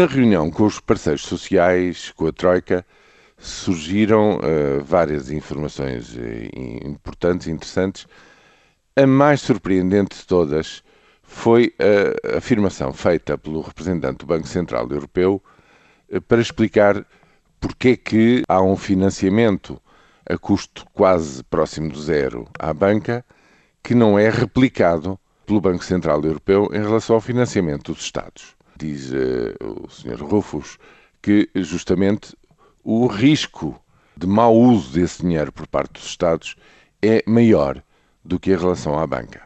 Da reunião com os parceiros sociais, com a Troika, surgiram uh, várias informações uh, importantes interessantes. A mais surpreendente de todas foi a afirmação feita pelo representante do Banco Central Europeu uh, para explicar porque é que há um financiamento a custo quase próximo do zero à banca que não é replicado pelo Banco Central Europeu em relação ao financiamento dos Estados. Diz o Sr. Rufus que justamente o risco de mau uso desse dinheiro por parte dos Estados é maior do que em relação à banca.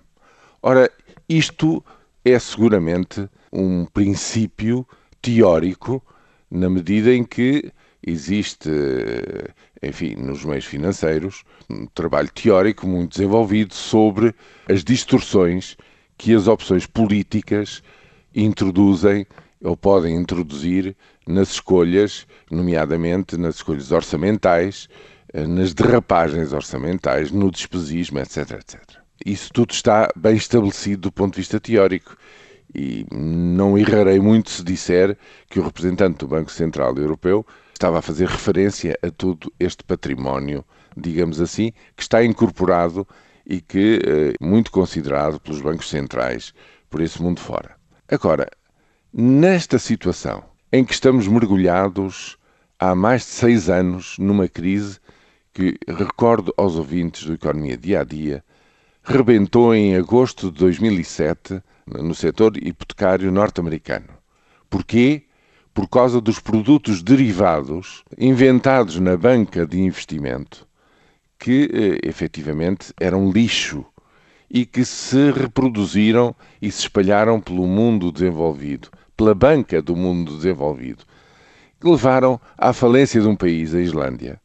Ora, isto é seguramente um princípio teórico, na medida em que existe, enfim, nos meios financeiros, um trabalho teórico muito desenvolvido sobre as distorções que as opções políticas introduzem ou podem introduzir nas escolhas, nomeadamente nas escolhas orçamentais, eh, nas derrapagens orçamentais, no despesismo, etc, etc. Isso tudo está bem estabelecido do ponto de vista teórico e não errarei muito se disser que o representante do Banco Central Europeu estava a fazer referência a todo este património, digamos assim, que está incorporado e que é muito considerado pelos bancos centrais por esse mundo fora. Agora, Nesta situação em que estamos mergulhados há mais de seis anos numa crise que, recordo aos ouvintes do Economia Dia a Dia, rebentou em agosto de 2007 no setor hipotecário norte-americano. Porquê? Por causa dos produtos derivados inventados na banca de investimento que eh, efetivamente eram lixo e que se reproduziram e se espalharam pelo mundo desenvolvido pela banca do mundo desenvolvido, que levaram à falência de um país, a Islândia,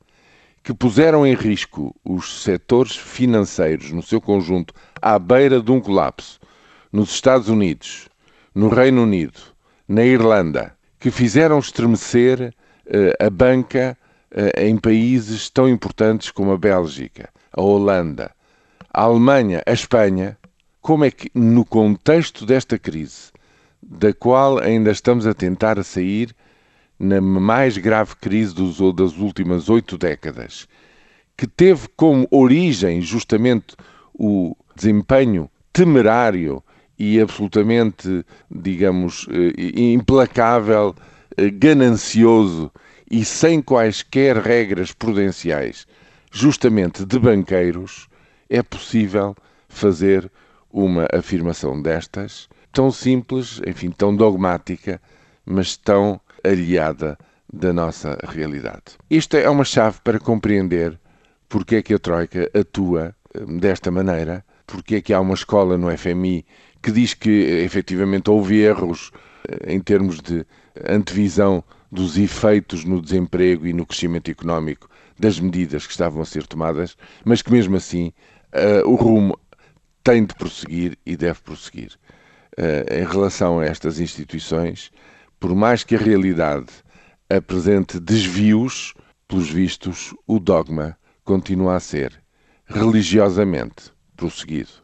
que puseram em risco os setores financeiros no seu conjunto à beira de um colapso, nos Estados Unidos, no Reino Unido, na Irlanda, que fizeram estremecer uh, a banca uh, em países tão importantes como a Bélgica, a Holanda, a Alemanha, a Espanha. Como é que, no contexto desta crise, da qual ainda estamos a tentar sair na mais grave crise dos, das últimas oito décadas, que teve como origem justamente o desempenho temerário e absolutamente, digamos, eh, implacável, eh, ganancioso e sem quaisquer regras prudenciais, justamente de banqueiros, é possível fazer uma afirmação destas tão simples, enfim, tão dogmática, mas tão aliada da nossa realidade. Isto é uma chave para compreender porque é que a Troika atua hum, desta maneira, porque é que há uma escola no FMI que diz que efetivamente houve erros eh, em termos de antevisão dos efeitos no desemprego e no crescimento económico das medidas que estavam a ser tomadas, mas que mesmo assim uh, o rumo tem de prosseguir e deve prosseguir. Eh, em relação a estas instituições, por mais que a realidade apresente desvios, pelos vistos, o dogma continua a ser religiosamente prosseguido.